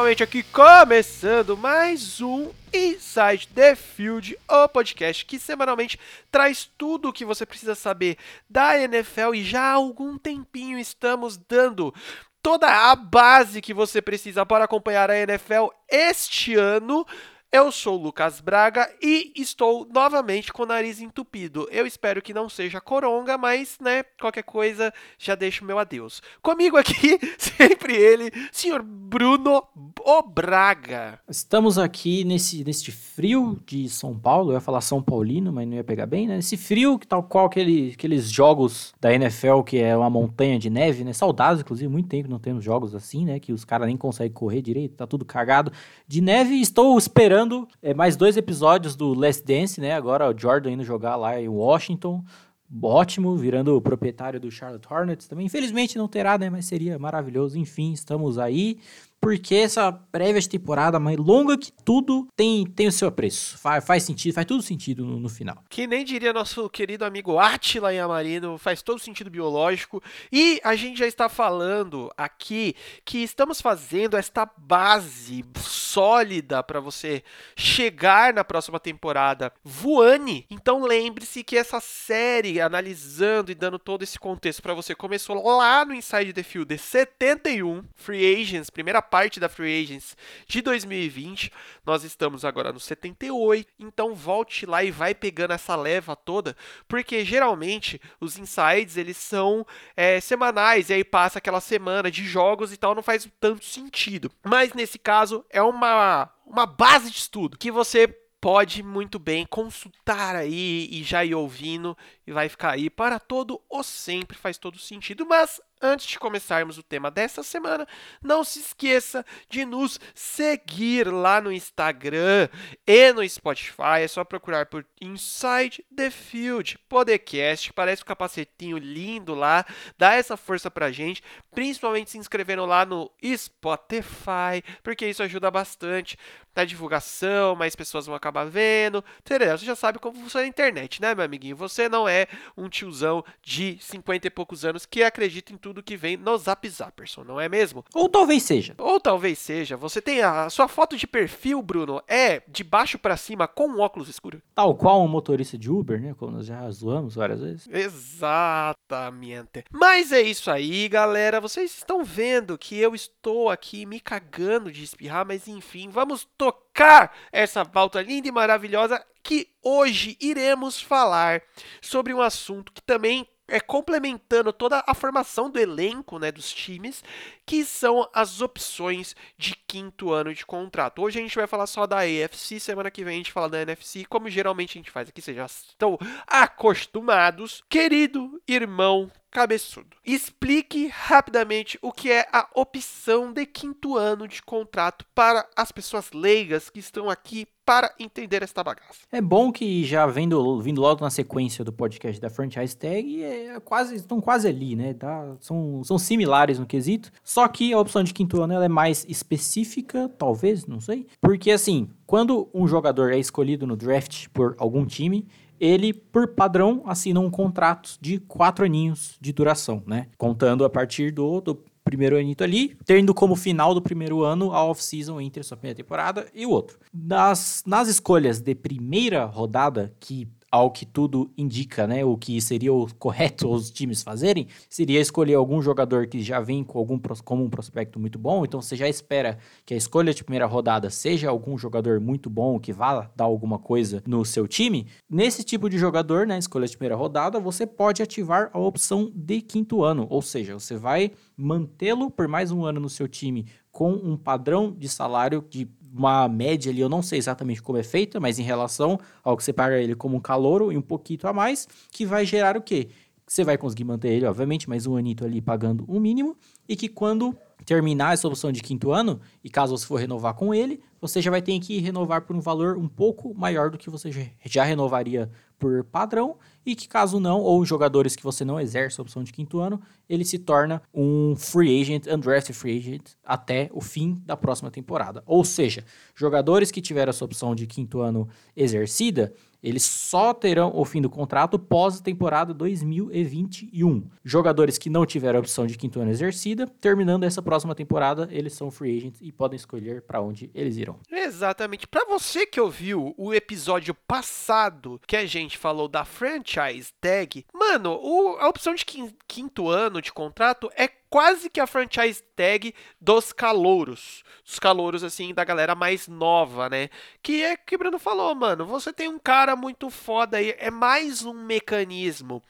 Novamente aqui começando mais um Inside the Field, o podcast que semanalmente traz tudo o que você precisa saber da NFL e já há algum tempinho estamos dando toda a base que você precisa para acompanhar a NFL este ano. Eu sou o Lucas Braga e estou novamente com o nariz entupido. Eu espero que não seja coronga, mas, né, qualquer coisa já deixo meu adeus. Comigo aqui, sempre ele, senhor Bruno O Braga. Estamos aqui nesse, nesse frio de São Paulo, eu ia falar São Paulino, mas não ia pegar bem, né? Esse frio, tal qual aquele, aqueles jogos da NFL, que é uma montanha de neve, né? Saudades, inclusive, muito tempo não temos jogos assim, né? Que os caras nem conseguem correr direito, tá tudo cagado de neve. Estou esperando esperando é, mais dois episódios do Last Dance, né? Agora o Jordan indo jogar lá em Washington. Ótimo, virando o proprietário do Charlotte Hornets também. Infelizmente não terá, né? Mas seria maravilhoso. Enfim, estamos aí porque essa prévia de temporada mais longa que tudo tem, tem o seu preço. Faz, faz sentido, faz tudo sentido no, no, final. Que nem diria nosso querido amigo Atila Yamarino, faz todo sentido biológico. E a gente já está falando aqui que estamos fazendo esta base sólida para você chegar na próxima temporada voane. Então lembre-se que essa série, analisando e dando todo esse contexto para você, começou lá no Inside the Field 71, Free Agents, primeira parte da Free Agents de 2020. Nós estamos agora no 78, então volte lá e vai pegando essa leva toda, porque geralmente os insights eles são é, semanais e aí passa aquela semana de jogos e tal, não faz tanto sentido. Mas nesse caso é uma uma base de estudo que você pode muito bem consultar aí e já ir ouvindo vai ficar aí para todo o sempre, faz todo sentido. Mas antes de começarmos o tema dessa semana, não se esqueça de nos seguir lá no Instagram e no Spotify. É só procurar por Inside the Field Podcast. Parece um capacetinho lindo lá. Dá essa força pra gente, principalmente se inscrevendo lá no Spotify, porque isso ajuda bastante na divulgação, mais pessoas vão acabar vendo. Você já sabe como funciona a internet, né, meu amiguinho? Você não é um tiozão de 50 e poucos anos que acredita em tudo que vem no Zap Zapperson, não é mesmo? Ou talvez seja. Ou talvez seja. Você tem a sua foto de perfil, Bruno, é de baixo para cima com um óculos escuro. Tal qual um motorista de Uber, né? Como nós já zoamos várias vezes. Exatamente. Mas é isso aí, galera. Vocês estão vendo que eu estou aqui me cagando de espirrar, mas enfim, vamos tocar essa pauta linda e maravilhosa que hoje iremos falar sobre um assunto que também é complementando toda a formação do elenco, né, dos times, que são as opções de quinto ano de contrato. Hoje a gente vai falar só da AFC, semana que vem a gente fala da NFC, como geralmente a gente faz aqui, vocês já estão acostumados. Querido irmão cabeçudo. Explique rapidamente o que é a opção de quinto ano de contrato para as pessoas leigas que estão aqui para entender esta bagaça. É bom que já vendo, vindo logo na sequência do podcast da Franchise Tag, é quase, estão quase ali, né? Tá, são, são similares no quesito. Só que a opção de quinto ano ela é mais específica, talvez, não sei. Porque assim, quando um jogador é escolhido no draft por algum time, ele, por padrão, assina um contrato de quatro aninhos de duração, né? Contando a partir do, do primeiro anito ali, tendo como final do primeiro ano a off-season entre a sua primeira temporada e o outro. Nas, nas escolhas de primeira rodada, que ao que tudo indica, né, o que seria o correto os times fazerem, seria escolher algum jogador que já vem com algum como um prospecto muito bom, então você já espera que a escolha de primeira rodada seja algum jogador muito bom que vá dar alguma coisa no seu time. Nesse tipo de jogador, né, escolha de primeira rodada, você pode ativar a opção de quinto ano, ou seja, você vai mantê-lo por mais um ano no seu time com um padrão de salário de uma média ali, eu não sei exatamente como é feita, mas em relação ao que você paga ele como um calouro e um pouquinho a mais, que vai gerar o quê? Você vai conseguir manter ele, obviamente, mais um anito ali pagando o um mínimo, e que quando terminar essa opção de quinto ano, e caso você for renovar com ele, você já vai ter que renovar por um valor um pouco maior do que você já renovaria por padrão, e que caso não, ou jogadores que você não exerce a opção de quinto ano, ele se torna um free agent, undrafted free agent, até o fim da próxima temporada. Ou seja, jogadores que tiveram essa opção de quinto ano exercida, eles só terão o fim do contrato pós-temporada 2021. Jogadores que não tiveram a opção de quinto ano exercida, terminando essa próxima temporada, eles são free agents e podem escolher para onde eles irão. Exatamente. Para você que ouviu o episódio passado que a gente falou da franchise tag, mano, o, a opção de quinto ano de contrato é quase que a franchise tag dos calouros. Os calouros, assim, da galera mais nova, né? Que é que o Bruno falou, mano. Você tem um cara muito foda aí. É mais um mecanismo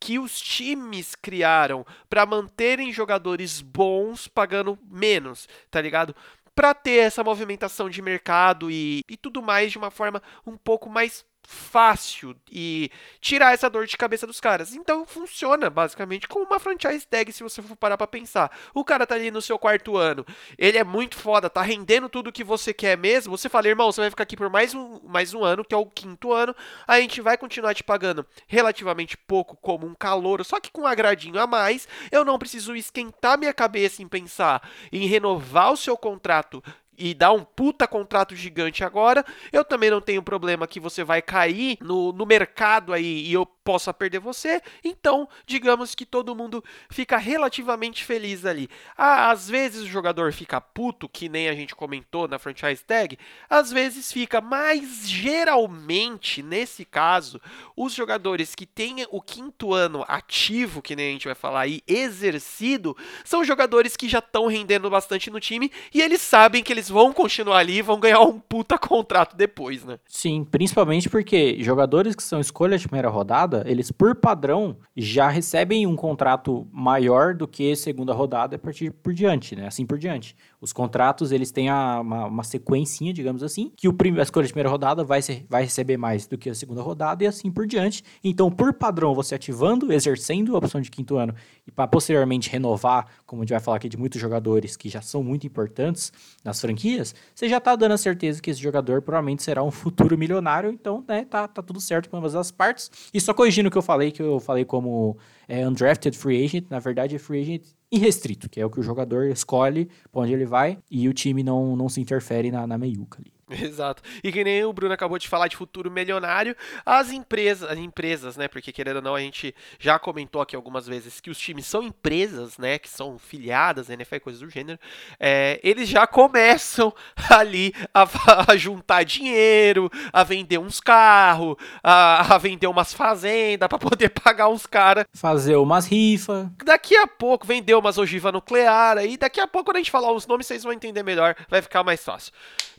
que os times criaram para manterem jogadores bons pagando menos, tá ligado? Para ter essa movimentação de mercado e, e tudo mais de uma forma um pouco mais fácil e tirar essa dor de cabeça dos caras. Então funciona basicamente como uma franchise tag se você for parar para pensar. O cara tá ali no seu quarto ano, ele é muito foda, tá rendendo tudo que você quer mesmo. Você fala, irmão, você vai ficar aqui por mais um, mais um ano, que é o quinto ano. A gente vai continuar te pagando relativamente pouco como um calouro, só que com um agradinho a mais. Eu não preciso esquentar minha cabeça em pensar em renovar o seu contrato e dá um puta contrato gigante agora, eu também não tenho problema que você vai cair no, no mercado aí e eu possa perder você. Então, digamos que todo mundo fica relativamente feliz ali. Às vezes o jogador fica puto, que nem a gente comentou na franchise tag, às vezes fica, mas geralmente, nesse caso, os jogadores que têm o quinto ano ativo, que nem a gente vai falar aí, exercido, são jogadores que já estão rendendo bastante no time e eles sabem que eles vão continuar ali e vão ganhar um puta contrato depois, né? Sim, principalmente porque jogadores que são escolha de primeira rodada, eles por padrão já recebem um contrato maior do que segunda rodada a partir por diante, né? Assim por diante. Os contratos, eles têm a, uma, uma sequencinha, digamos assim, que o a escolha de primeira rodada vai, ser, vai receber mais do que a segunda rodada e assim por diante. Então, por padrão, você ativando, exercendo a opção de quinto ano e para posteriormente renovar, como a gente vai falar aqui de muitos jogadores que já são muito importantes nas franquias, você já está dando a certeza que esse jogador provavelmente será um futuro milionário. Então, né, tá, tá tudo certo com ambas as partes. E só corrigindo o que eu falei, que eu falei como é, undrafted free agent, na verdade é free agent irrestrito, que é o que o jogador escolhe para onde ele vai e o time não, não se interfere na, na meiuca ali. Exato. E que nem o Bruno acabou de falar de futuro milionário, as empresas, as empresas, né? Porque querendo ou não, a gente já comentou aqui algumas vezes que os times são empresas, né? Que são filiadas, NFL e coisas do gênero. É, eles já começam ali a, a, juntar dinheiro, a vender uns carros, a, a vender umas fazendas para poder pagar uns caras. Fazer umas rifas. Daqui a pouco vender umas ogiva nuclear aí. Daqui a pouco, quando a gente falar os nomes, vocês vão entender melhor. Vai ficar mais fácil.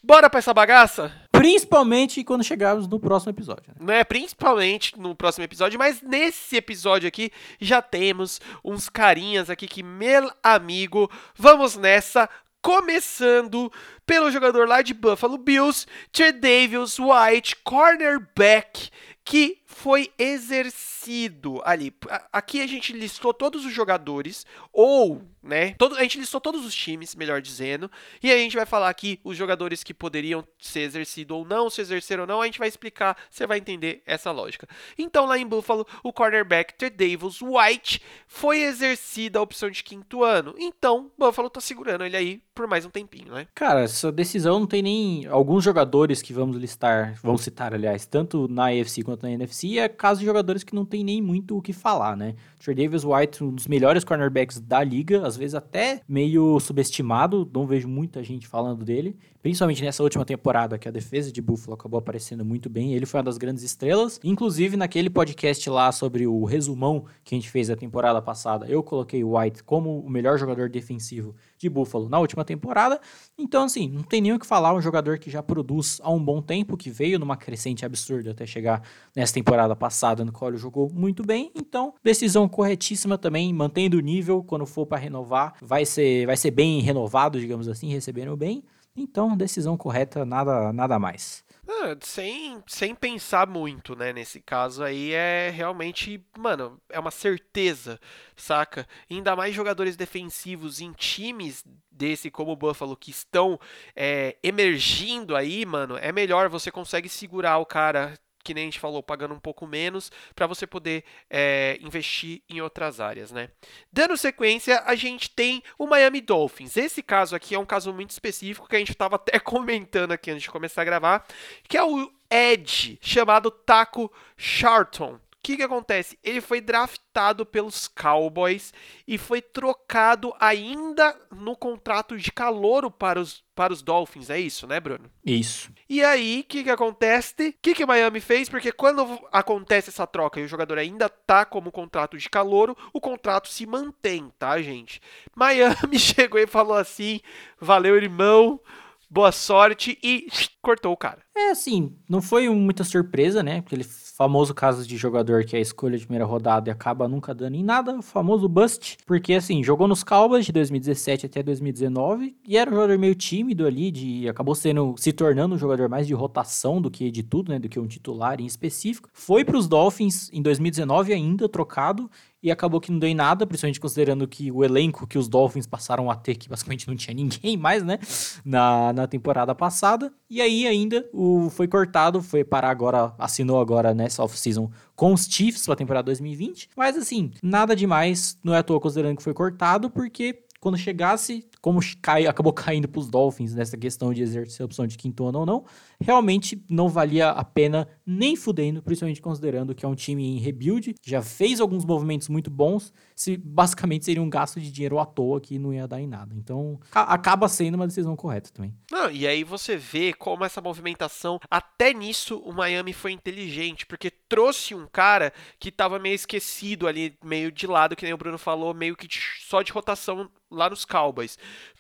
Bora pra essa bagaça? Principalmente quando chegarmos no próximo episódio. Né? né? Principalmente no próximo episódio, mas nesse episódio aqui já temos uns carinhas aqui que, meu amigo, vamos nessa. Começando pelo jogador lá de Buffalo Bills, Davis White, cornerback, que foi exercido ali. Aqui a gente listou todos os jogadores, ou né? Todo, a gente listou todos os times, melhor dizendo, e a gente vai falar aqui os jogadores que poderiam ser exercidos ou não, se exerceram ou não, a gente vai explicar, você vai entender essa lógica. Então, lá em Buffalo, o cornerback Davis White foi exercida a opção de quinto ano. Então, Buffalo tá segurando ele aí por mais um tempinho, né? Cara, essa decisão não tem nem alguns jogadores que vamos listar, vamos citar, aliás, tanto na AFC quanto na NFC, é caso de jogadores que não tem nem muito o que falar, né? Davis White, um dos melhores cornerbacks da liga, às vezes até meio subestimado, não vejo muita gente falando dele, principalmente nessa última temporada que a defesa de Buffalo acabou aparecendo muito bem, ele foi uma das grandes estrelas, inclusive naquele podcast lá sobre o resumão que a gente fez da temporada passada, eu coloquei o White como o melhor jogador defensivo de Buffalo na última temporada, então assim, não tem nem o que falar, um jogador que já produz há um bom tempo, que veio numa crescente absurda até chegar nessa temporada passada, no qual ele jogou muito bem, então decisão corretíssima também, mantendo o nível quando for para renovar vai ser, vai ser bem renovado, digamos assim, recebendo bem. Então, decisão correta, nada, nada mais. Ah, sem, sem pensar muito, né? Nesse caso aí é realmente, mano, é uma certeza, saca? Ainda mais jogadores defensivos em times desse como o Buffalo que estão é, emergindo aí, mano, é melhor você consegue segurar o cara que nem a gente falou, pagando um pouco menos, para você poder é, investir em outras áreas, né? Dando sequência, a gente tem o Miami Dolphins. Esse caso aqui é um caso muito específico que a gente estava até comentando aqui antes de começar a gravar, que é o Edge, chamado Taco Charlton que, que acontece? Ele foi draftado pelos Cowboys e foi trocado ainda no contrato de calouro para os, para os Dolphins. É isso, né, Bruno? Isso. E aí, o que, que acontece? O que, que Miami fez? Porque quando acontece essa troca e o jogador ainda tá como contrato de calouro, o contrato se mantém, tá, gente? Miami chegou e falou assim: valeu, irmão boa sorte e cortou o cara. É, assim, não foi muita surpresa, né? Aquele famoso caso de jogador que é a escolha de primeira rodada e acaba nunca dando em nada, o famoso bust, porque assim, jogou nos Cowboys de 2017 até 2019 e era um jogador meio tímido ali, de acabou sendo se tornando um jogador mais de rotação do que de tudo, né, do que um titular em específico. Foi para os Dolphins em 2019 ainda trocado e acabou que não deu em nada, principalmente considerando que o elenco que os Dolphins passaram a ter, que basicamente não tinha ninguém mais, né, na, na temporada passada. E aí ainda foi cortado, foi parar agora, assinou agora nessa off-season com os Chiefs para a temporada 2020. Mas assim, nada demais, não é à toa considerando que foi cortado, porque quando chegasse, como cai, acabou caindo para os Dolphins nessa questão de exercer a opção de quinto ano ou não, realmente não valia a pena nem fudendo, principalmente considerando que é um time em rebuild, já fez alguns movimentos muito bons, se basicamente seria um gasto de dinheiro à toa que não ia dar em nada. Então, acaba sendo uma decisão correta também. Não, e aí você vê como essa movimentação, até nisso o Miami foi inteligente, porque trouxe um cara que estava meio esquecido ali, meio de lado, que nem o Bruno falou, meio que só de rotação lá nos Cowboys.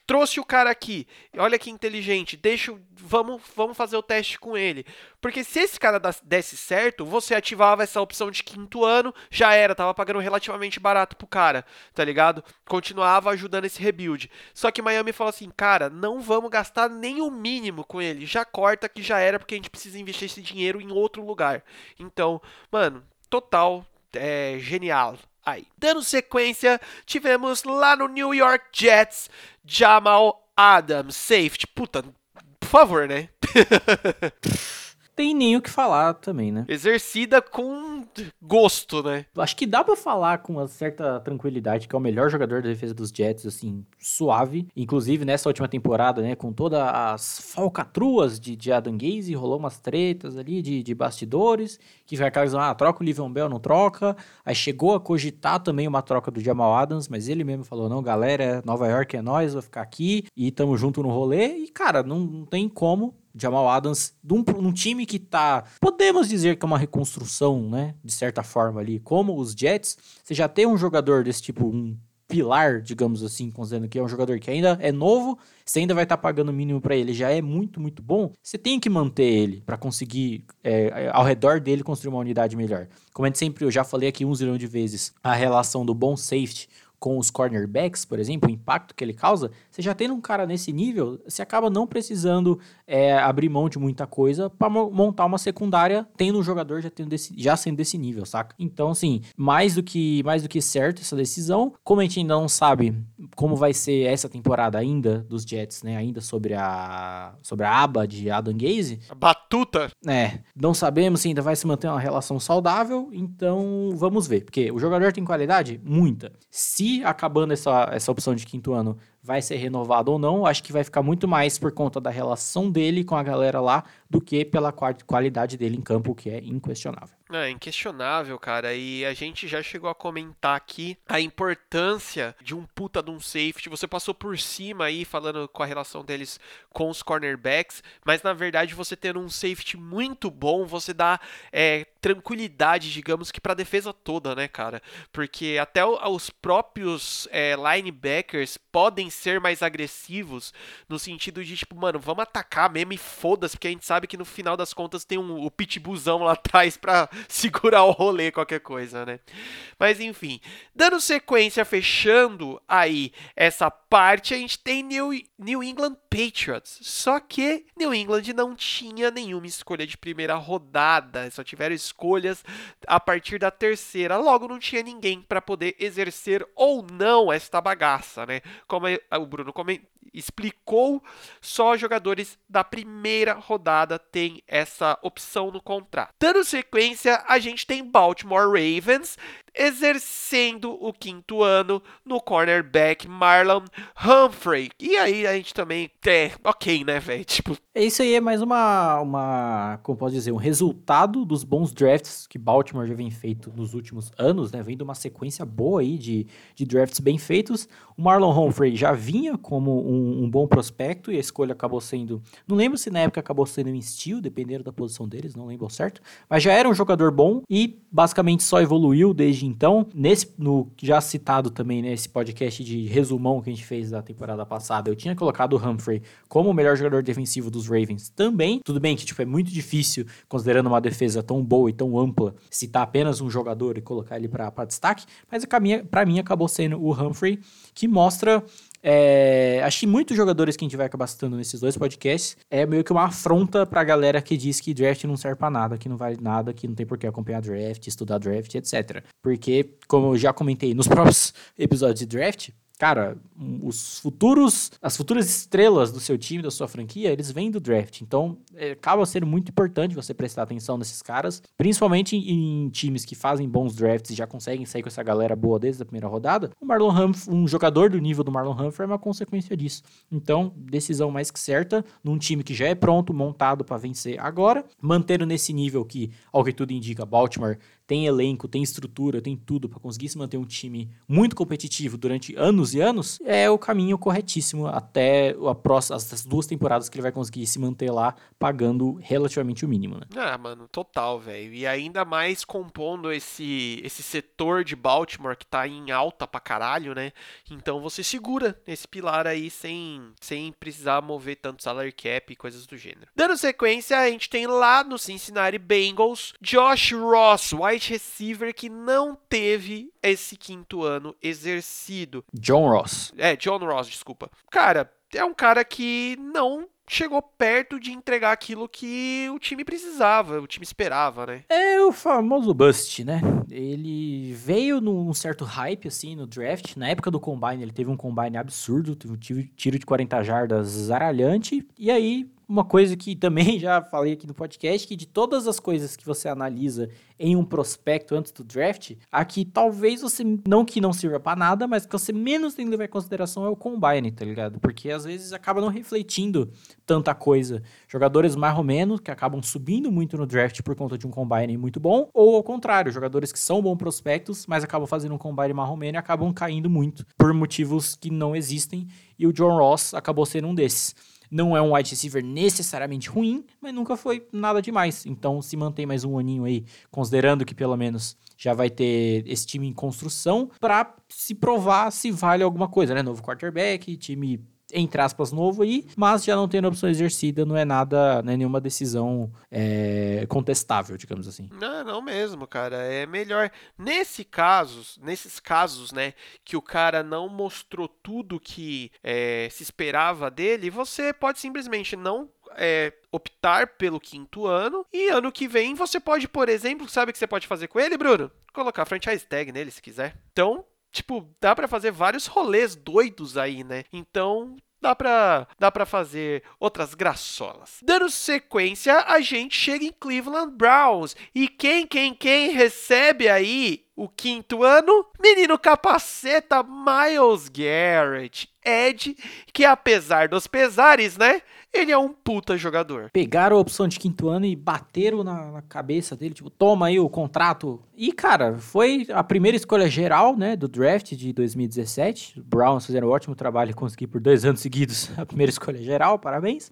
Trouxe o cara aqui, olha que inteligente, deixa, vamos, vamos fazer o teste com ele. Porque se esse cara desse certo, você ativava essa opção de quinto ano, já era, tava pagando relativamente barato pro cara, tá ligado? Continuava ajudando esse rebuild. Só que Miami falou assim, cara, não vamos gastar nem o mínimo com ele, já corta que já era, porque a gente precisa investir esse dinheiro em outro lugar. Então, mano, total, é, genial, aí. Dando sequência, tivemos lá no New York Jets Jamal Adams, safety. Puta, favor, né? tem nem o que falar também, né? Exercida com gosto, né? Acho que dá para falar com uma certa tranquilidade que é o melhor jogador da defesa dos Jets, assim, suave. Inclusive, nessa última temporada, né, com todas as falcatruas de, de Adam Gaze, rolou umas tretas ali de, de bastidores, que vai aquelas, ah, troca o Livion Bell, não troca. Aí chegou a cogitar também uma troca do Jamal Adams, mas ele mesmo falou, não, galera, Nova York é nós, vou ficar aqui e tamo junto no rolê. E, cara, não, não tem como Jamal Adams, num, num time que tá, podemos dizer que é uma reconstrução, né, de certa forma ali, como os Jets, você já tem um jogador desse tipo, um pilar, digamos assim, considerando que é um jogador que ainda é novo, você ainda vai estar tá pagando o mínimo para ele, já é muito, muito bom, você tem que manter ele para conseguir, é, ao redor dele, construir uma unidade melhor. Como gente sempre, eu já falei aqui um zilhão de vezes, a relação do bom safety com os cornerbacks, por exemplo, o impacto que ele causa, você já tendo um cara nesse nível, você acaba não precisando é, abrir mão de muita coisa para montar uma secundária, tendo um jogador já, tendo desse, já sendo desse nível, saca? Então, assim, mais do que mais do que certo essa decisão. Como a gente ainda não sabe como vai ser essa temporada ainda dos Jets, né? Ainda sobre a sobre a aba de Adam Gaze. A batuta. É, não sabemos se ainda vai se manter uma relação saudável, então vamos ver, porque o jogador tem qualidade muita. Se acabando essa, essa opção de quinto ano vai ser renovado ou não, acho que vai ficar muito mais por conta da relação dele com a galera lá do que pela qualidade dele em campo, que é inquestionável. É inquestionável, cara. E a gente já chegou a comentar aqui a importância de um puta de um safety. Você passou por cima aí falando com a relação deles com os cornerbacks, mas na verdade você tendo um safety muito bom, você dá é, tranquilidade, digamos que para defesa toda, né, cara? Porque até os próprios é, linebackers podem ser mais agressivos no sentido de tipo, mano, vamos atacar mesmo e foda-se, porque a gente sabe que no final das contas tem um, o pitbullzão lá atrás pra segurar o rolê, qualquer coisa, né? Mas enfim, dando sequência, fechando aí essa parte, a gente tem New, New England Patriots. Só que New England não tinha nenhuma escolha de primeira rodada, só tiveram escolhas a partir da terceira. Logo, não tinha ninguém para poder exercer ou não esta bagaça, né? Como o Bruno explicou, só jogadores da primeira rodada têm essa opção no contrato. Dando sequência, a gente tem Baltimore Ravens exercendo o quinto ano no cornerback Marlon Humphrey. E aí a gente também é ok, né, velho? Tipo, é isso aí é mais uma uma, como posso dizer, um resultado dos bons drafts que Baltimore já vem feito nos últimos anos, né? Vem de uma sequência boa aí de, de drafts bem feitos. O Marlon Humphrey já vinha como um, um bom prospecto e a escolha acabou sendo, não lembro se na época acabou sendo um steal, dependendo da posição deles, não lembro certo, mas já era um jogador bom e basicamente só evoluiu desde então. Nesse, no já citado também, nesse né, podcast de resumão que a gente fez da temporada passada, eu tinha colocado o Humphrey como o melhor jogador defensivo dos Ravens também. Tudo bem que tipo, é muito difícil, considerando uma defesa tão boa e tão ampla, citar apenas um jogador e colocar ele para destaque, mas para mim acabou sendo o Humphrey, que mostra é, muitos jogadores que a gente vai acabar citando nesses dois podcasts é meio que uma afronta pra galera que diz que draft não serve pra nada, que não vale nada, que não tem por que acompanhar draft, estudar draft, etc. Porque, como eu já comentei nos próprios episódios de draft, cara, os futuros, as futuras estrelas do seu time, da sua franquia, eles vêm do draft. Então, é, acaba sendo muito importante você prestar atenção nesses caras, principalmente em, times que fazem bons drafts e já conseguem sair com essa galera boa desde a primeira rodada. O Marlon Humphrey, um jogador do nível do Marlon Humphrey é uma consequência disso. Então, decisão mais que certa, num time que já é pronto, montado para vencer agora, mantendo nesse nível que, ao que tudo indica, Baltimore tem elenco, tem estrutura, tem tudo para conseguir se manter um time muito competitivo durante anos e anos, é o caminho corretíssimo até a próxima, as duas temporadas que ele vai conseguir se manter lá pagando relativamente o mínimo, né? Ah, mano, total, velho. E ainda mais compondo esse esse setor de Baltimore que tá em alta pra caralho, né? Então você segura esse pilar aí sem sem precisar mover tanto salary cap e coisas do gênero. Dando sequência, a gente tem lá no Cincinnati Bengals Josh Ross, wide wide receiver que não teve esse quinto ano exercido. John Ross. É, John Ross, desculpa. Cara, é um cara que não chegou perto de entregar aquilo que o time precisava, o time esperava, né? É o famoso bust, né? Ele veio num certo hype, assim, no draft. Na época do combine, ele teve um combine absurdo, teve um tiro de 40 jardas zaralhante. E aí, uma coisa que também já falei aqui no podcast, que de todas as coisas que você analisa em um prospecto antes do draft, aqui talvez você, não que não sirva para nada, mas que você menos tem que levar em consideração é o combine, tá ligado? Porque às vezes acaba não refletindo tanta coisa. Jogadores mais ou menos que acabam subindo muito no draft por conta de um combine muito bom, ou ao contrário, jogadores que são bons prospectos, mas acabam fazendo um combine menos e acabam caindo muito por motivos que não existem, e o John Ross acabou sendo um desses. Não é um wide receiver necessariamente ruim, mas nunca foi nada demais. Então, se mantém mais um aninho aí, considerando que pelo menos já vai ter esse time em construção para se provar se vale alguma coisa, né? Novo quarterback, time entre aspas, novo aí, mas já não tendo opção exercida, não é nada, não é nenhuma decisão é, contestável, digamos assim. Não, não mesmo, cara. É melhor. Nesse caso, nesses casos, né, que o cara não mostrou tudo que é, se esperava dele, você pode simplesmente não é, optar pelo quinto ano. E ano que vem você pode, por exemplo, sabe o que você pode fazer com ele, Bruno? Colocar franchise tag nele se quiser. Então, tipo, dá para fazer vários rolês doidos aí, né? Então, dá pra, dá pra fazer outras graçolas. Dando sequência, a gente chega em Cleveland Browns. E quem, quem, quem recebe aí o quinto ano? Menino capaceta Miles Garrett. Ed, que apesar dos pesares, né? Ele é um puta jogador. Pegaram a opção de quinto ano e bateram na, na, cabeça dele, tipo, toma aí o contrato. E, cara, foi a primeira escolha geral, né, do draft de 2017. Os Browns fizeram um ótimo trabalho e conseguir por dois anos seguidos a primeira escolha geral, parabéns.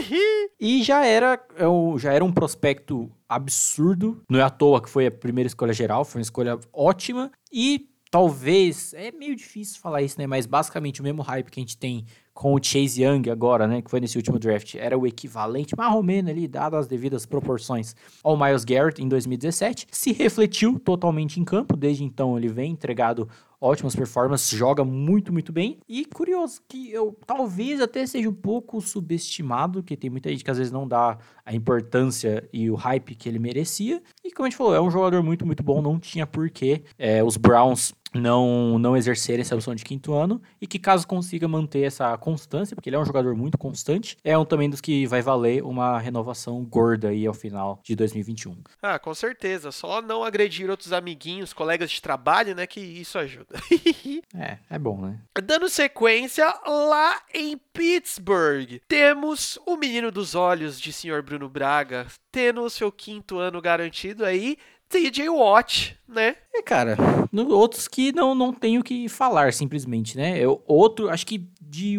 e já era, é já era um prospecto absurdo. Não é à toa que foi a primeira escolha geral, foi uma escolha ótima. E talvez, é meio difícil falar isso, né? Mas basicamente o mesmo hype que a gente tem com o Chase Young agora, né, que foi nesse último draft, era o equivalente, mais ou menos ali, dado as devidas proporções, ao Miles Garrett em 2017, se refletiu totalmente em campo, desde então ele vem entregado ótimas performances, joga muito, muito bem. E curioso que eu talvez até seja um pouco subestimado, que tem muita gente que às vezes não dá a importância e o hype que ele merecia. E como a gente falou, é um jogador muito, muito bom, não tinha porquê é, os Browns não, não exercer essa opção de quinto ano e que caso consiga manter essa constância, porque ele é um jogador muito constante, é um também dos que vai valer uma renovação gorda aí ao final de 2021. Ah, com certeza. Só não agredir outros amiguinhos, colegas de trabalho, né, que isso ajuda. é, é bom, né? Dando sequência lá em Pittsburgh, temos o menino dos olhos de senhor Bruno Braga, tendo o seu quinto ano garantido aí, TJ Watt, né? É, cara, no, outros que não, não tenho que falar, simplesmente, né? Eu, outro, acho que de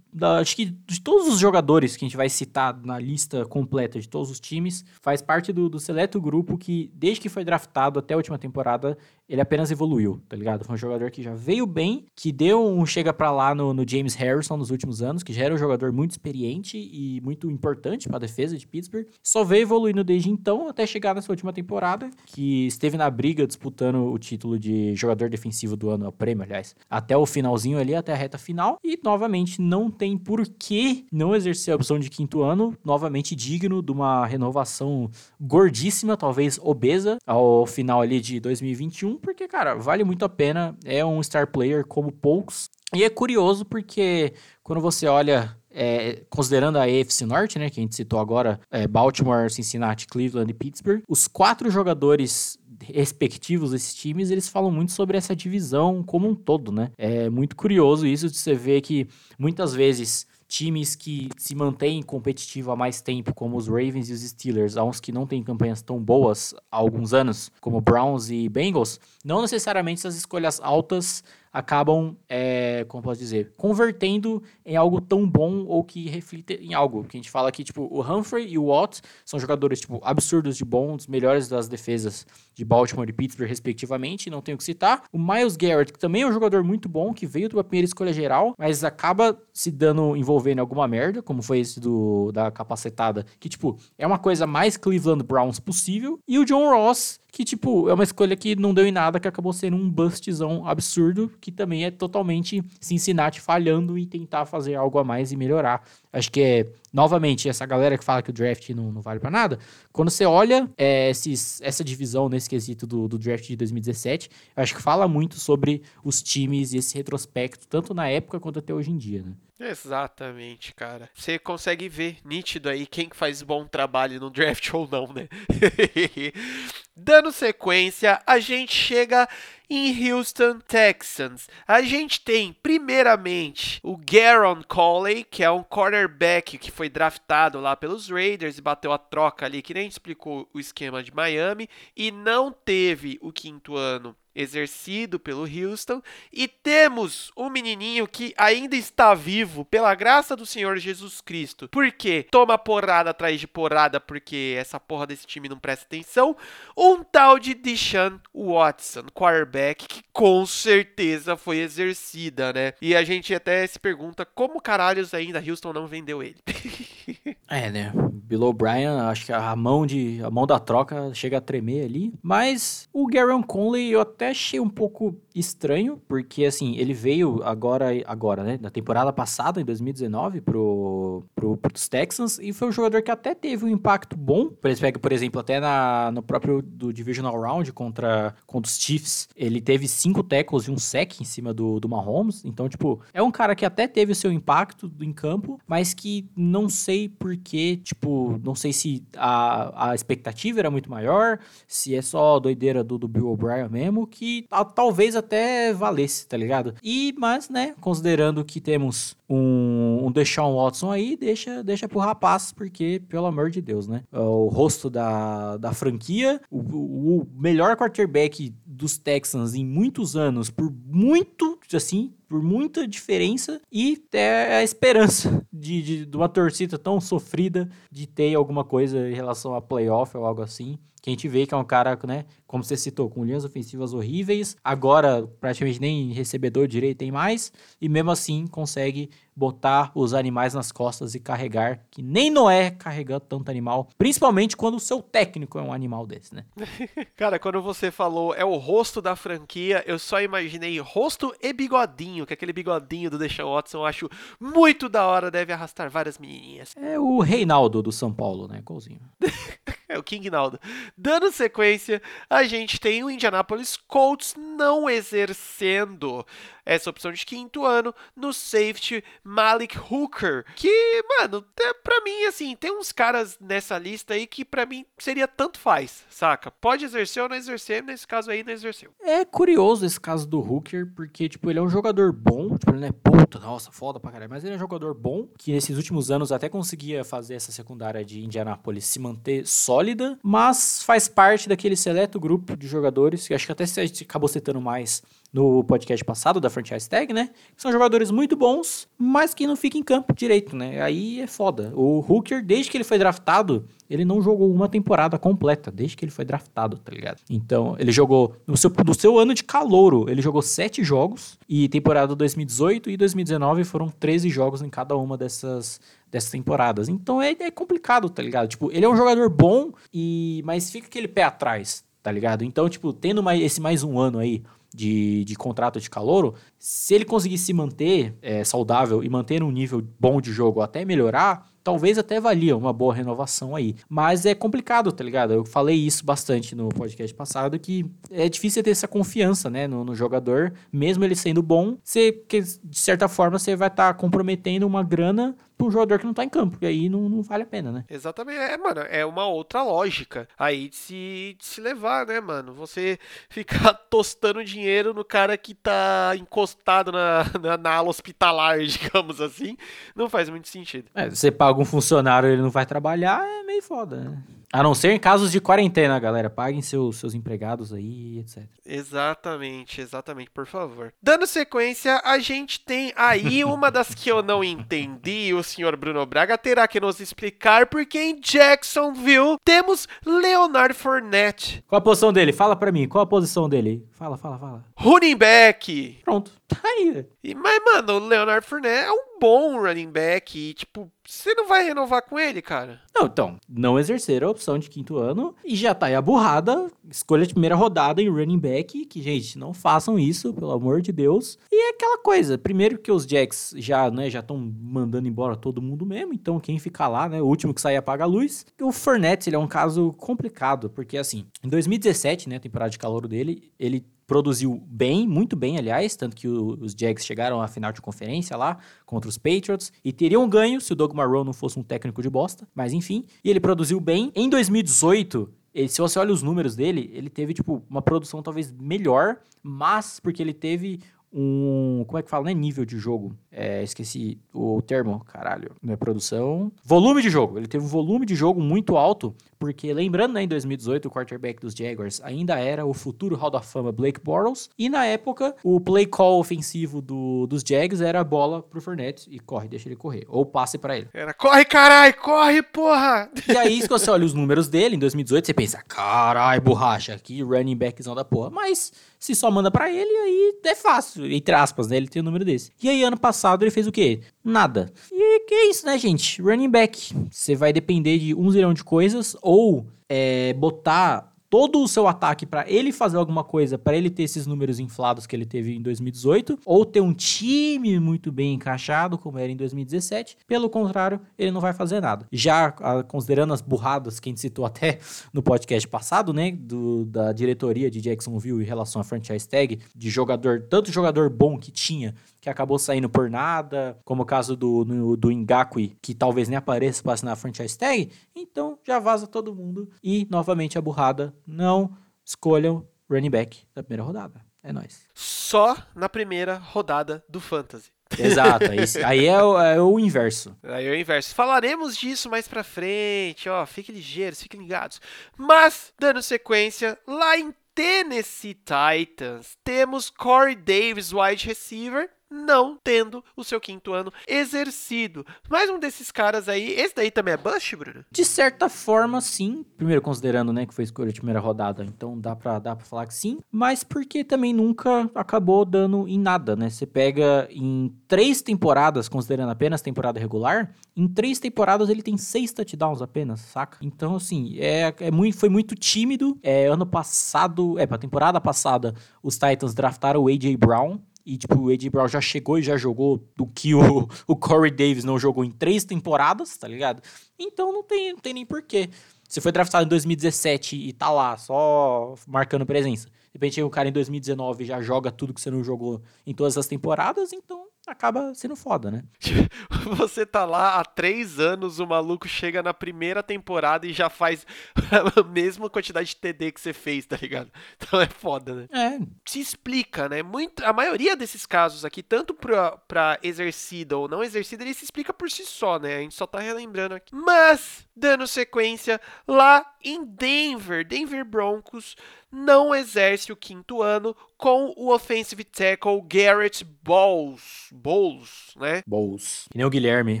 da, acho que de todos os jogadores que a gente vai citar na lista completa de todos os times, faz parte do, do seleto grupo que, desde que foi draftado até a última temporada, ele apenas evoluiu, tá ligado? Foi um jogador que já veio bem, que deu um chega para lá no, no, James Harrison nos últimos anos, que já era um jogador muito experiente e muito importante para a defesa de Pittsburgh. Só veio evoluindo desde então até chegar nessa última temporada, que esteve na briga disputando o título de jogador defensivo do ano, o prêmio, aliás, até o finalzinho ali, até a reta final, e novamente não tem por que não exercer a opção de quinto ano, novamente digno de uma renovação gordíssima, talvez obesa, ao final ali de 2021, porque, cara, vale muito a pena, é um star player como poucos. E é curioso porque quando você olha é, considerando a AFC Norte, né, que a gente citou agora, é, Baltimore, Cincinnati, Cleveland e Pittsburgh, os quatro jogadores respectivos desses times, eles falam muito sobre essa divisão como um todo, né? É muito curioso isso de você ver que muitas vezes times que se mantêm competitivos há mais tempo, como os Ravens e os Steelers, há uns que não têm campanhas tão boas há alguns anos, como Browns e Bengals, não necessariamente essas escolhas altas acabam, é, como posso dizer, convertendo em algo tão bom ou que reflita em algo. Que a gente fala aqui, tipo, o Humphrey e o Watt são jogadores, tipo, absurdos de bons, melhores das defesas de Baltimore e Pittsburgh, respectivamente, não tenho que citar. O Miles Garrett, que também é um jogador muito bom, que veio da primeira escolha geral, mas acaba se dando, envolvendo em alguma merda, como foi esse do da capacetada, que, tipo, é uma coisa mais Cleveland Browns possível. E o John Ross, que, tipo, é uma escolha que não deu em nada, que acabou sendo um bustzão absurdo, que também é totalmente Cincinnati falhando em tentar fazer algo a mais e melhorar. Acho que é, novamente, essa galera que fala que o draft não, não vale para nada, quando você olha é, esses, essa divisão nesse quesito do, do draft de 2017, acho que fala muito sobre os times e esse retrospecto, tanto na época quanto até hoje em dia, né? Exatamente, cara. Você consegue ver nítido aí quem faz bom trabalho no draft ou não, né? Dando sequência, a gente chega em Houston Texans. A gente tem, primeiramente, o Garon Coley, que é um cornerback que foi draftado lá pelos Raiders e bateu a troca ali, que nem explicou o esquema de Miami, e não teve o quinto ano exercido pelo Houston, e temos um menininho que ainda está vivo pela graça do Senhor Jesus Cristo. Porque toma porrada atrás de porrada porque essa porra desse time não presta atenção. Um tal de Deshaun Watson, quarterback, que com certeza foi exercida, né? E a gente até se pergunta como caralhos ainda Houston não vendeu ele. é, né? Bill O'Brien, acho que a mão de a mão da troca chega a tremer ali, mas o Garon Conley eu achei um pouco estranho, porque assim, ele veio agora, agora, né, na temporada passada, em 2019, pro, pro, pros Texans, e foi um jogador que até teve um impacto bom. Por exemplo, por exemplo até na, no próprio do Divisional Round contra, contra os Chiefs, ele teve cinco tackles e um sec em cima do, do Mahomes. Então, tipo, é um cara que até teve o seu impacto em campo, mas que não sei porquê, tipo, não sei se a, a expectativa era muito maior, se é só doideira do, do Bill O'Brien mesmo, que a, talvez até valesse, tá ligado? E, mas, né, considerando que temos um, um Deshaun Watson aí, deixa, deixa pro rapaz, porque, pelo amor de Deus, né? O rosto da, da franquia, o, o melhor quarterback dos Texans em muitos anos, por muito assim, por muita diferença e ter a esperança de, de, de uma torcida tão sofrida de ter alguma coisa em relação a playoff ou algo assim. Que a gente vê que é um cara, né, como você citou, com linhas ofensivas horríveis, agora praticamente nem recebedor direito tem mais, e mesmo assim consegue botar os animais nas costas e carregar, que nem Noé carregando tanto animal, principalmente quando o seu técnico é um animal desse, né? Cara, quando você falou é o rosto da franquia, eu só imaginei rosto e bigodinho, que aquele bigodinho do Deshaun Watson eu acho muito da hora, deve arrastar várias menininhas. É o Reinaldo do São Paulo, né? Golzinho. é o King Naldo. Dando sequência, a gente tem o Indianapolis Colts não exercendo essa opção de quinto ano no safety Malik Hooker, que, mano, é, pra mim, assim, tem uns caras nessa lista aí que pra mim seria tanto faz, saca? Pode exercer ou não exercer, nesse caso aí não exerceu. É curioso esse caso do Hooker, porque, tipo, ele é um jogador bom, tipo, ele não é puta, nossa, foda pra caralho, mas ele é um jogador bom, que nesses últimos anos até conseguia fazer essa secundária de Indianapolis se manter sólida, mas faz parte daquele seleto grupo de jogadores, que acho que até gente acabou citando mais no podcast passado da franchise tag, né? São jogadores muito bons, mas que não ficam em campo direito, né? Aí é foda. O Hooker, desde que ele foi draftado, ele não jogou uma temporada completa, desde que ele foi draftado, tá ligado? Então, ele jogou, no seu, no seu ano de calouro, ele jogou sete jogos, e temporada 2018 e 2019 foram 13 jogos em cada uma dessas, dessas temporadas. Então é, é complicado, tá ligado? Tipo, ele é um jogador bom, e mas fica aquele pé atrás, tá ligado? Então, tipo, tendo mais, esse mais um ano aí, de, de contrato de calouro, se ele conseguir se manter é, saudável e manter um nível bom de jogo até melhorar, talvez até valia uma boa renovação aí. Mas é complicado, tá ligado? Eu falei isso bastante no podcast passado, que é difícil ter essa confiança, né, no, no jogador, mesmo ele sendo bom, você, que, de certa forma você vai estar tá comprometendo uma grana para um jogador que não tá em campo, e aí não, não vale a pena, né? Exatamente, é, mano, é uma outra lógica aí de se, de se levar, né, mano? Você ficar tostando dinheiro no cara que tá encostado na, na, na ala hospitalar, digamos assim, não faz muito sentido. É, você paga um funcionário e ele não vai trabalhar, é meio foda, né? A não ser em casos de quarentena, galera. Paguem seus, seus empregados aí, etc. Exatamente, exatamente, por favor. Dando sequência, a gente tem aí uma das que eu não entendi. O senhor Bruno Braga terá que nos explicar porque em Jacksonville temos Leonard Fournette. Qual a posição dele? Fala pra mim. Qual a posição dele? Fala, fala, fala. Running back. Pronto. Tá aí. E, mas, mano, o Leonard Fournette é um bom running back. E, tipo, você não vai renovar com ele, cara? Não, então, não exercer a opção de quinto ano e já tá aí a burrada. Escolha de primeira rodada em running back. Que, gente, não façam isso, pelo amor de Deus. E é aquela coisa, primeiro que os Jacks já, né, já estão mandando embora todo mundo mesmo. Então, quem ficar lá, né, o último que sair apaga a luz. O Fournette, ele é um caso complicado, porque assim, em 2017, né, temporada de calor dele, ele produziu bem, muito bem, aliás, tanto que o, os Jags chegaram à final de conferência lá contra os Patriots e teriam ganho se o Doug Marrone não fosse um técnico de bosta, mas enfim, e ele produziu bem. Em 2018, ele, se você olha os números dele, ele teve tipo uma produção talvez melhor, mas porque ele teve um. Como é que fala? Não é nível de jogo. É, esqueci o termo, caralho. Não é produção. Volume de jogo. Ele teve um volume de jogo muito alto, porque lembrando, né, em 2018, o quarterback dos Jaguars ainda era o futuro Hall da Fama Blake Bortles, e na época, o play call ofensivo do, dos Jags era a bola pro Fournette e corre, deixa ele correr. Ou passe para ele. Era corre, carai, corre, porra! E aí, se você olha os números dele, em 2018, você pensa, carai, borracha, que running backzão da porra. Mas, se só manda para ele, aí é fácil, entre aspas, né, ele tem o um número desse. E aí, ano passado, ele fez o quê? Nada. E que é isso, né, gente? Running back. Você vai depender de um zilhão de coisas, ou é, botar todo o seu ataque para ele fazer alguma coisa, para ele ter esses números inflados que ele teve em 2018, ou ter um time muito bem encaixado, como era em 2017. Pelo contrário, ele não vai fazer nada. Já considerando as burradas que a gente citou até no podcast passado, né, do, da diretoria de Jacksonville em relação à franchise tag, de jogador, tanto jogador bom que tinha, que acabou saindo por nada, como o caso do, no, do Ngakwe, que talvez nem apareça para assinar a franchise tag, então já vaza todo mundo. E, novamente, a burrada, não escolham running back da primeira rodada. É nóis. Só na primeira rodada do Fantasy. Exato, aí é o, é o, inverso. Aí é o inverso. Falaremos disso mais pra frente, ó. Fiquem ligeiros, fiquem ligados. Mas, dando sequência, lá em Tennessee Titans, temos Corey Davis, wide receiver, não tendo o seu quinto ano exercido. Mais um desses caras aí, esse daí também é bust, Bruno? De certa forma, sim. Primeiro, considerando, né, que foi escolha de primeira rodada, então dá pra, dá pra falar que sim. Mas porque também nunca acabou dando em nada, né? Você pega em três temporadas, considerando apenas temporada regular, em três temporadas ele tem seis touchdowns apenas, saca? Então, assim, é, é muito, foi muito tímido. É, ano passado, é, pra temporada passada, os Titans draftaram o A.J. Brown, e, tipo, o Ed Brown já chegou e já jogou do que o, o Corey Davis não jogou em três temporadas, tá ligado? Então não tem, não tem nem porquê. Você foi draftado em 2017 e tá lá, só marcando presença. De repente o cara em 2019 já joga tudo que você não jogou em todas as temporadas, então acaba sendo foda, né? Você tá lá há três anos, o maluco chega na primeira temporada e já faz a mesma quantidade de TD que você fez, tá ligado? Então é foda, né? É. Se explica, né? Muito, a maioria desses casos aqui, tanto pra, pra exercida ou não exercida, ele se explica por si só, né? A gente só tá relembrando aqui. Mas, dando sequência, lá em Denver, Denver Broncos não exerce o quinto ano com o offensive tackle Garrett Bowles, Bowles, né? Bowles. Que nem o Guilherme.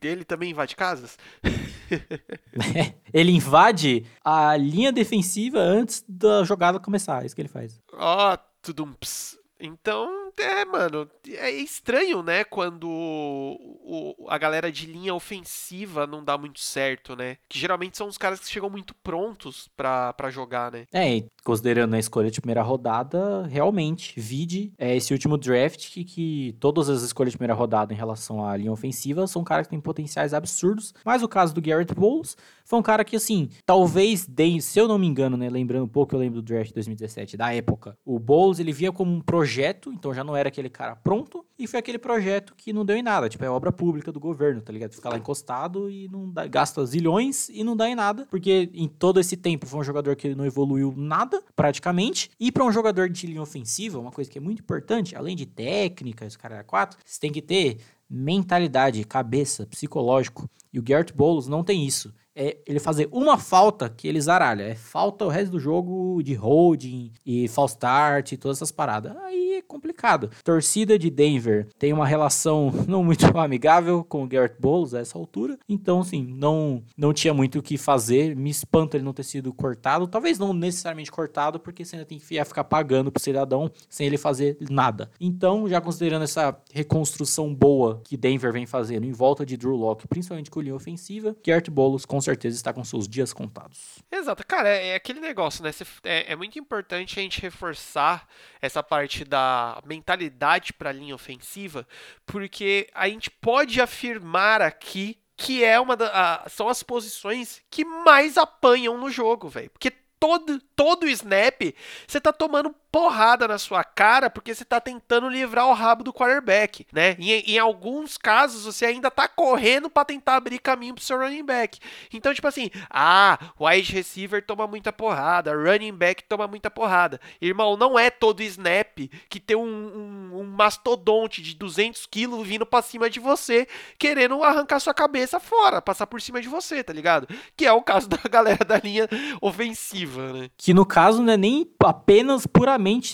Ele também invade casas? ele invade a linha defensiva antes da jogada começar, é isso que ele faz. Ó, oh, tudumps. Então, é, mano, é estranho, né, quando o, a galera de linha ofensiva não dá muito certo, né? Que geralmente são os caras que chegam muito prontos para jogar, né? É, e considerando a escolha de primeira rodada, realmente, vide é, esse último draft que, que todas as escolhas de primeira rodada em relação à linha ofensiva são caras que têm potenciais absurdos. Mas o caso do Garrett Bowles foi um cara que, assim, talvez, de, se eu não me engano, né, lembrando um pouco, eu lembro do draft de 2017, da época, o Bowles, ele via como um projeto, então já não era aquele cara pronto, e foi aquele projeto que não deu em nada, tipo, é obra pública do governo, tá ligado? Ficar lá encostado e não dá, gasta zilhões e não dá em nada, porque em todo esse tempo foi um jogador que não evoluiu nada, praticamente, e para um jogador de linha ofensiva, uma coisa que é muito importante, além de técnica, esse cara é quatro, você tem que ter mentalidade, cabeça, psicológico. E o Garrett Bowles não tem isso é ele fazer uma falta que ele zaralha. É falta o resto do jogo de holding e false start e todas essas paradas. Aí é complicado. Torcida de Denver tem uma relação não muito amigável com o Garrett Bowles a essa altura. Então, assim, não, não tinha muito o que fazer. Me espanta ele não ter sido cortado. Talvez não necessariamente cortado, porque você ainda tem que ficar pagando pro cidadão sem ele fazer nada. Então, já considerando essa reconstrução boa que Denver vem fazendo em volta de Drew Locke, principalmente com linha ofensiva, Garrett Bowles com certeza está com seus dias contados. Exato, cara, é, é aquele negócio, né? É, é, muito importante a gente reforçar essa parte da mentalidade para a linha ofensiva, porque a gente pode afirmar aqui que é uma da, a, são as posições que mais apanham no jogo, velho. Porque todo, todo snap você tá tomando porrada na sua cara porque você tá tentando livrar o rabo do quarterback, né? E, em alguns casos você ainda tá correndo para tentar abrir caminho pro seu running back. Então, tipo assim, ah, wide receiver toma muita porrada, running back toma muita porrada. Irmão, não é todo snap que tem um, um, um mastodonte de 200 quilos vindo pra cima de você, querendo arrancar sua cabeça fora, passar por cima de você, tá ligado? Que é o caso da galera da linha ofensiva, né? Que no caso não é nem apenas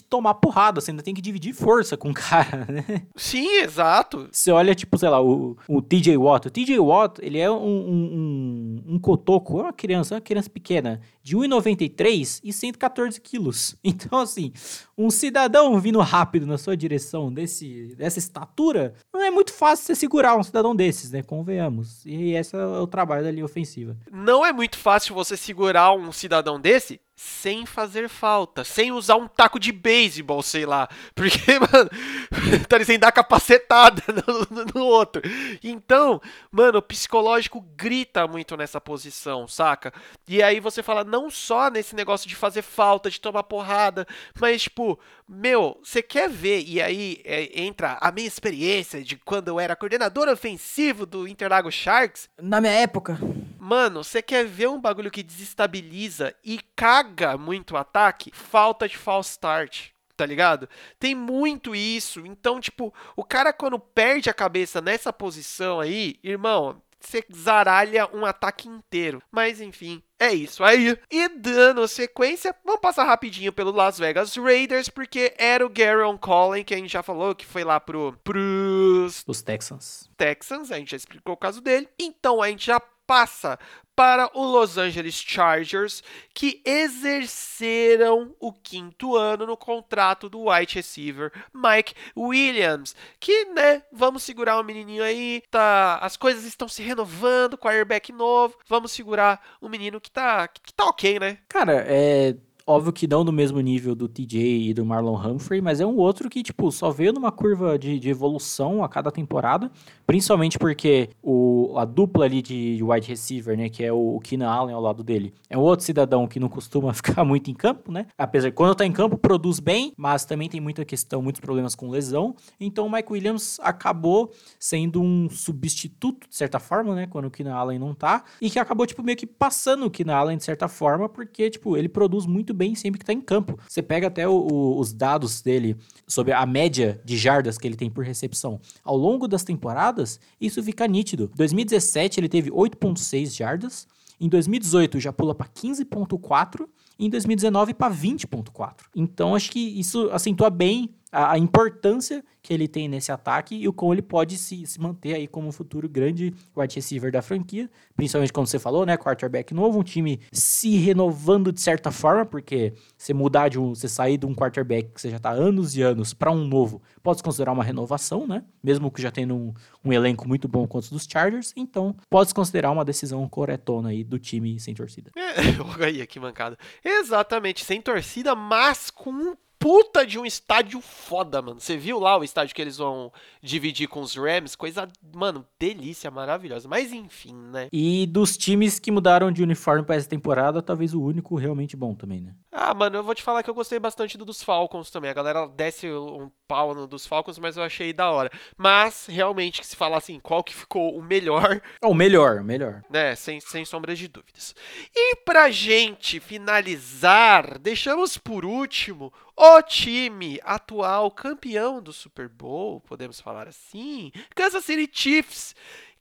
tomar porrada, você ainda tem que dividir força com o cara, né? Sim, exato. Você olha, tipo, sei lá, o, o TJ Watt. O TJ Watt, ele é um, um, um, um cotoco, é uma criança, é uma criança pequena, de 1,93 e 114 quilos. Então, assim, um cidadão vindo rápido na sua direção desse, dessa estatura, não é muito fácil você segurar um cidadão desses, né? Convenhamos. E esse é o trabalho da linha ofensiva. Não é muito fácil você segurar um cidadão desse sem fazer falta, sem usar um taco de beisebol, sei lá. Porque, mano, tá sem dar capacetada no, no, outro. Então, mano, o psicológico grita muito nessa posição, saca? E aí você fala não só nesse negócio de fazer falta, de tomar porrada, mas, tipo, meu, você quer ver, e aí é, entra a minha experiência de quando eu era coordenador ofensivo do Interlagos Sharks. Na minha época. Mano, você quer ver um bagulho que desestabiliza e caga muito o ataque? Falta de false start tá ligado? Tem muito isso. Então, tipo, o cara quando perde a cabeça nessa posição aí, irmão, você zaralha um ataque inteiro. Mas enfim, É isso aí. E dando sequência, vamos passar rapidinho pelo Las Vegas Raiders, porque era o Garon Collin, que a gente já falou, que foi lá pro, pros Os Texans. Texans, a gente já explicou o caso dele. Então a gente já passa para o Los Angeles Chargers, que exerceram o quinto ano no contrato do wide receiver Mike Williams, que, né, vamos segurar o menininho aí, tá, as coisas estão se renovando airbag novo, vamos segurar o menino que tá, que tá ok, né? Cara, é óbvio que não no mesmo nível do TJ e do Marlon Humphrey, mas é um outro que, tipo, só veio numa curva de, de evolução a cada temporada, principalmente porque o, a dupla ali de, de wide receiver, né, que é o, o Keenan Allen ao lado dele, é um outro cidadão que não costuma ficar muito em campo, né, apesar de quando tá em campo produz bem, mas também tem muita questão, muitos problemas com lesão, então o Mike Williams acabou sendo um substituto, de certa forma, né, quando o Keenan Allen não tá, e que acabou, tipo, meio que passando o Keenan Allen de certa forma, porque, tipo, ele produz muito bem sempre que tá em campo. Você pega até o, o, os dados dele sobre a média de jardas que ele tem por recepção. Ao longo das temporadas, isso fica nítido. 2017 ele teve 8.6 jardas, em 2018 já pula para 15.4 e em 2019 para 20.4. Então acho que isso acentua bem a, a, importância que ele tem nesse ataque e o como ele pode se, se manter aí como um futuro grande wide receiver da franquia, principalmente como você falou, né, quarterback novo, um time se renovando de certa forma, porque você mudar de um, você sair de um quarterback que você já tá anos e anos para um novo, pode se considerar uma renovação, né, mesmo que já tendo um, um elenco muito bom quanto dos Chargers, então pode se considerar uma decisão corretona aí do time sem torcida. É, olha aí que mancada. Exatamente, sem torcida, mas com um puta de um estádio foda, mano. Você viu lá o estádio que eles vão dividir com os Rams? Coisa, mano, delícia, maravilhosa. Mas enfim, né? E dos times que mudaram de uniforme para essa temporada, talvez o único realmente bom também, né? Ah, mano, eu vou te falar que eu gostei bastante do dos Falcons também. A galera desce um pau no dos Falcons, mas eu achei da hora. Mas, realmente, que se falar assim, qual que ficou o melhor... É o melhor, melhor. Né, sem, sem sombra de dúvidas. E pra gente finalizar, deixamos por último o time atual campeão do Super Bowl, podemos falar assim, Kansas City Chiefs,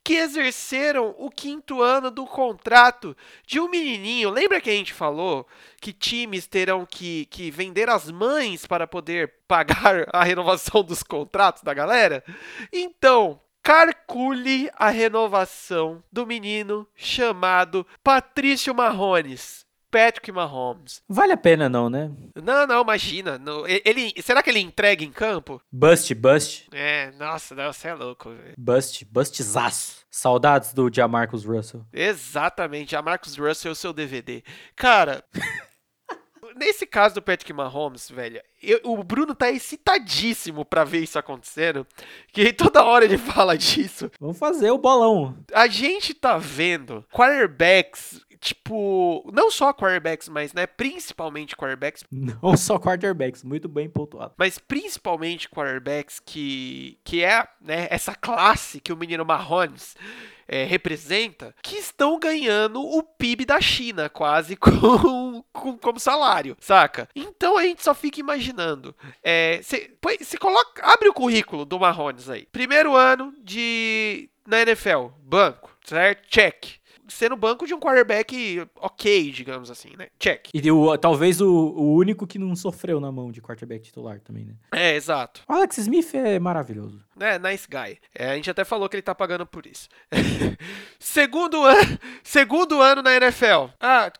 que exerceram o quinto ano do contrato de um menininho. Lembra que a gente falou que times terão que, que vender as mães para poder pagar a renovação dos contratos da galera? Então, calcule a renovação do menino chamado Patrício Marrones. Patrick Mahomes. Vale a pena não, né? Não, não, imagina. Não, ele, será que ele entrega em campo? Bust, bust. É, nossa, não, você é louco. Véio. Bust, bustzaço. Saudades do Jamarcus Russell. Exatamente, Jamarcus Russell é o seu DVD. Cara, nesse caso do Patrick Mahomes, velho, eu, o Bruno tá excitadíssimo para ver isso acontecendo, que toda hora ele fala disso. Vamos fazer o bolão. A gente tá vendo quarterbacks tipo, não só quarterbacks, mas, né, principalmente quarterbacks. Não só quarterbacks, muito bem pontuado. Mas principalmente quarterbacks que, que é, né, essa classe que o menino Mahomes é, representa, que estão ganhando o PIB da China, quase com, com, como salário, saca? Então a gente só fica imaginando. Você é, coloca, abre o currículo do Mahomes aí. Primeiro ano de na NFL, banco, certo? Check ser no banco de um quarterback ok, digamos assim, né? Check. E o, talvez o, o único que não sofreu na mão de quarterback titular também, né? É, exato. O Alex Smith é maravilhoso. É, nice guy. É, a gente até falou que ele tá pagando por isso. segundo, ano, segundo ano na NFL. Ah,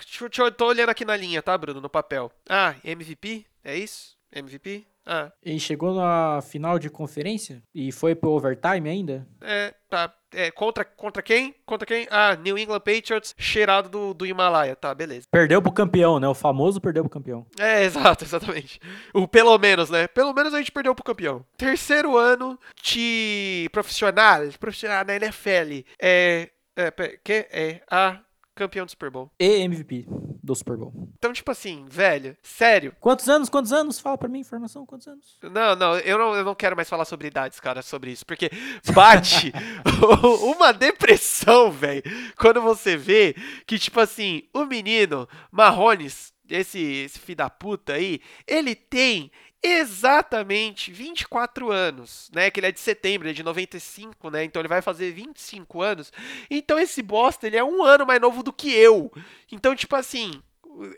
tô olhando aqui na linha, tá, Bruno? No papel. Ah, MVP? É isso? MVP? Ah. E chegou na final de conferência? E foi pro overtime ainda? É, tá. É, contra, contra quem? Contra quem? Ah, New England Patriots, cheirado do, do Himalaia. Tá, beleza. Perdeu pro campeão, né? O famoso perdeu pro campeão. É, exato, exatamente. O pelo menos, né? Pelo menos a gente perdeu pro campeão. Terceiro ano de profissional, profissional na NFL. É. É, que? É a campeão do Super Bowl. E MVP do Super Bowl. Então, tipo assim, velho, sério. Quantos anos? Quantos anos? Fala pra mim informação, quantos anos? Não, não, eu não, eu não quero mais falar sobre idades, cara, sobre isso, porque bate uma depressão, velho, quando você vê que, tipo assim, o menino Marrones, esse, esse filho da puta aí, ele tem exatamente 24 anos, né? Que ele é de setembro, ele é de 95, né? Então ele vai fazer 25 anos. Então esse bosta, ele é um ano mais novo do que eu. Então, tipo assim,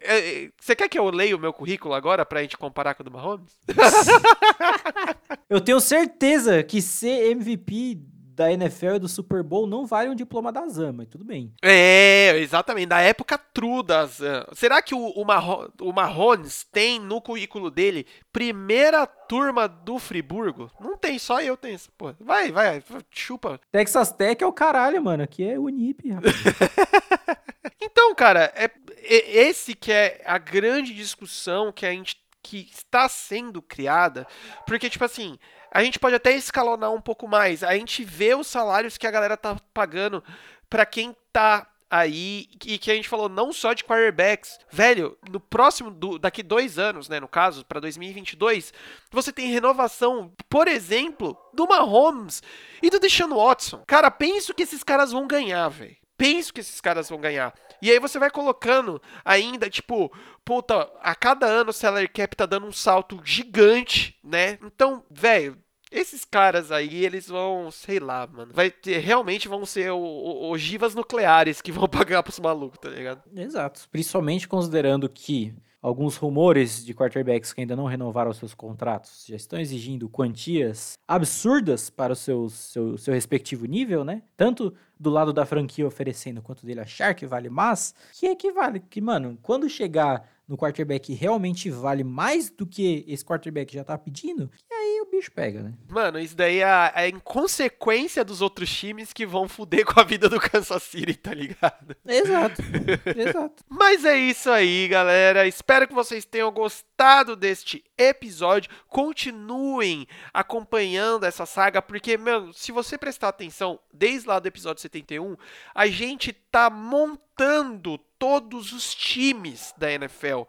é, é, você quer que eu leia o meu currículo agora pra gente comparar com o do Mahomes? eu tenho certeza que ser MVP da NFL e do Super Bowl não vale um diploma da ZAM, mas tudo bem. É, exatamente, da época true da ZAM. Será que o, o, Marro, o Marrones tem no currículo dele primeira turma do Friburgo? Não tem, só eu tenho essa porra. Vai, vai, chupa. Texas Tech é o caralho, mano, aqui é Unip. então, cara, é, é, esse que é a grande discussão que a gente que está sendo criada, porque tipo assim, a gente pode até escalonar um pouco mais. A gente vê os salários que a galera tá pagando para quem tá aí e que a gente falou não só de quarterbacks, velho, no próximo do, daqui dois anos, né, no caso para 2022, você tem renovação, por exemplo, do Mahomes e do Deshaun Watson. Cara, penso que esses caras vão ganhar, velho. Penso que esses caras vão ganhar. E aí você vai colocando ainda, tipo, puta, a cada ano o salary cap tá dando um salto gigante, né? Então, velho, esses caras aí, eles vão, sei lá, mano. Vai ter, realmente vão ser ogivas nucleares que vão pagar pros malucos, tá ligado? Exato. Principalmente considerando que alguns rumores de quarterbacks que ainda não renovaram seus contratos já estão exigindo quantias absurdas para o seu, seu, seu respectivo nível, né? Tanto do lado da franquia oferecendo quanto dele achar que vale mais, que equivale que, mano, quando chegar no quarterback realmente vale mais do que esse quarterback já tá pedindo, e aí o bicho pega, né? Mano, isso daí é, é inconsequência dos outros times que vão fuder com a vida do Kansas City, tá ligado? Exato, exato. Mas é isso aí, galera. Espero que vocês tenham gostado deste episódio. Continuem acompanhando essa saga, porque, meu, se você prestar atenção, desde lá do episódio 71, a gente tá montando todos os times da NFL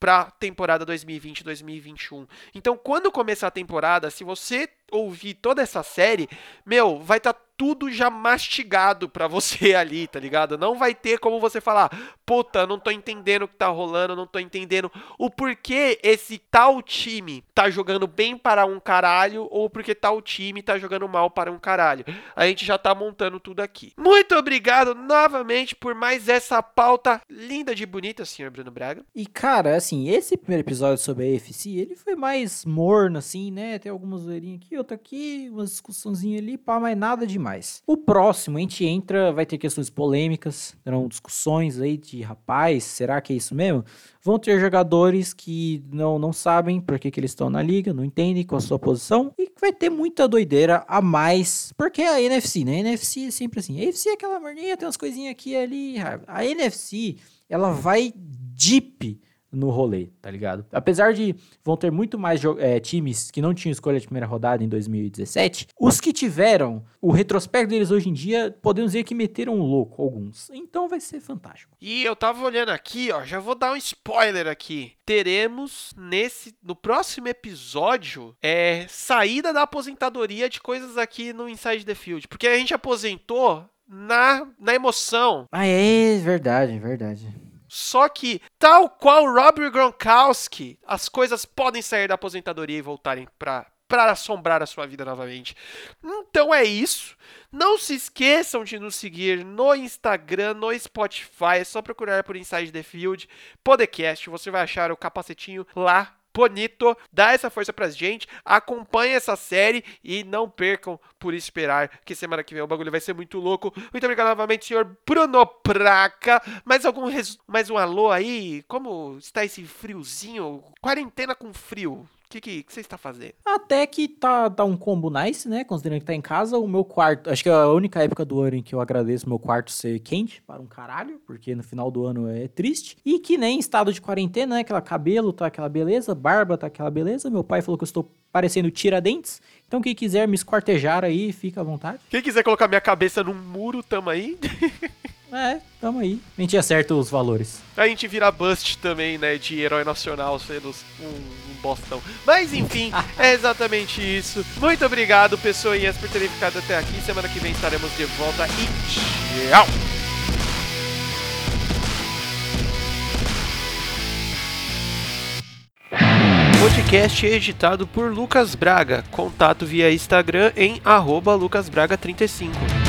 para temporada 2020-2021. Então, quando começar a temporada, se você ouvir toda essa série, meu, vai estar tá tudo já mastigado para você ali, tá ligado? Não vai ter como você falar, puta, não tô entendendo o que tá rolando, não tô entendendo o porquê esse tal time tá jogando bem para um caralho ou porque tal time tá jogando mal para um caralho. A gente já tá montando tudo aqui. Muito obrigado novamente por mais essa pauta linda de bonita, senhor Bruno Braga. E cara, assim, esse primeiro episódio sobre a AFC, ele foi mais morno assim, né? Tem algumas zoeirinhas aqui, outra aqui, uma discussãozinha ali, pá, mas nada demais. O próximo, a gente entra, vai ter questões polêmicas, terão discussões aí de rapaz, será que é isso mesmo? Vão ter jogadores que não, não sabem por que, que eles estão na liga, não entendem qual a sua posição, e vai ter muita doideira a mais, porque a NFC, né? A NFC é sempre assim. A NFC é aquela morninha, tem umas coisinhas aqui e ali. A NFC, ela vai deep no rolê, tá ligado? Apesar de vão ter muito mais é, times que não tinham escolha de primeira rodada em 2017, os que tiveram, o retrospecto deles hoje em dia, podemos dizer que meteram um louco alguns. Então vai ser fantástico. E eu tava olhando aqui, ó, já vou dar um spoiler aqui. Teremos nesse no próximo episódio é saída da aposentadoria de coisas aqui no Inside the Field, porque a gente aposentou na, na emoção. Ah, é verdade, verdade. Só que, tal qual Rob Gronkowski, as coisas podem sair da aposentadoria e voltarem para para assombrar a sua vida novamente. Então é isso. Não se esqueçam de nos seguir no Instagram, no Spotify. É só procurar por Inside the Field Podcast. Você vai achar o capacetinho lá bonito. Dá essa força pra gente, acompanhe essa série e não percam por esperar que semana que vem o bagulho vai ser muito louco. Muito obrigado novamente, senhor Bruno Praca. Mais algum mais um alô aí? Como está esse friozinho? Quarentena com frio que, que, que você está fazendo? Até que tá, tá um combo nice, né? Considerando que tá em casa, o meu quarto. Acho que é a única época do ano em que eu agradeço meu quarto ser quente para um caralho, porque no final do ano é triste. E que nem estado de quarentena, né? Aquela cabelo tá aquela beleza, barba tá aquela beleza. Meu pai falou que eu estou parecendo Tiradentes. Então, quem quiser me esquartejar aí, fica à vontade. Quem quiser colocar minha cabeça num muro, tamo aí. É, tamo aí. A gente acerta os valores. A gente vira bust também, né? De herói nacional sendo um, Mas enfim, é exatamente isso. Muito obrigado, pessoinhas, por terem ficado até aqui. Semana que vem estaremos de volta e tchau! podcast editado por Lucas Braga. Contato via Instagram em arroba lucasbraga35.